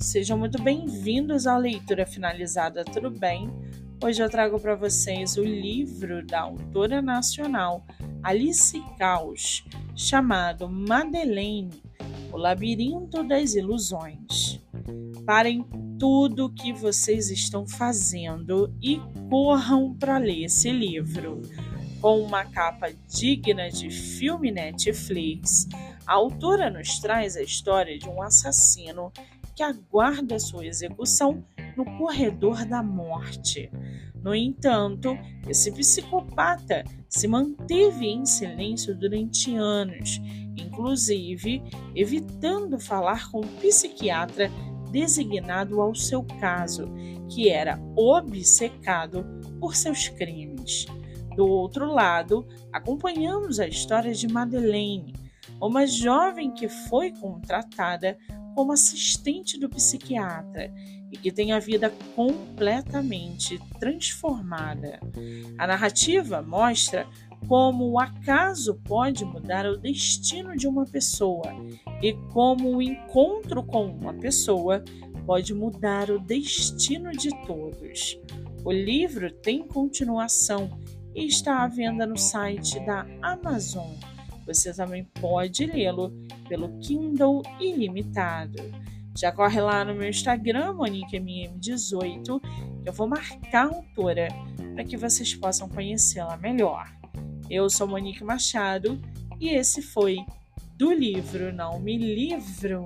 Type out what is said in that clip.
Sejam muito bem-vindos à leitura finalizada, tudo bem? Hoje eu trago para vocês o livro da autora nacional Alice Caos, chamado Madeleine, O Labirinto das Ilusões. Parem tudo o que vocês estão fazendo e corram para ler esse livro. Com uma capa digna de filme Netflix, a autora nos traz a história de um assassino que aguarda sua execução no corredor da morte. No entanto, esse psicopata se manteve em silêncio durante anos, inclusive evitando falar com o psiquiatra designado ao seu caso, que era obcecado por seus crimes. Do outro lado, acompanhamos a história de Madeleine, uma jovem que foi contratada como assistente do psiquiatra e que tem a vida completamente transformada. A narrativa mostra como o acaso pode mudar o destino de uma pessoa e como o encontro com uma pessoa pode mudar o destino de todos. O livro tem continuação e está à venda no site da Amazon. Você também pode lê-lo pelo Kindle Ilimitado. Já corre lá no meu Instagram, MoniqueMM18, que eu vou marcar a autora para que vocês possam conhecê-la melhor. Eu sou Monique Machado e esse foi do livro Não Me Livro.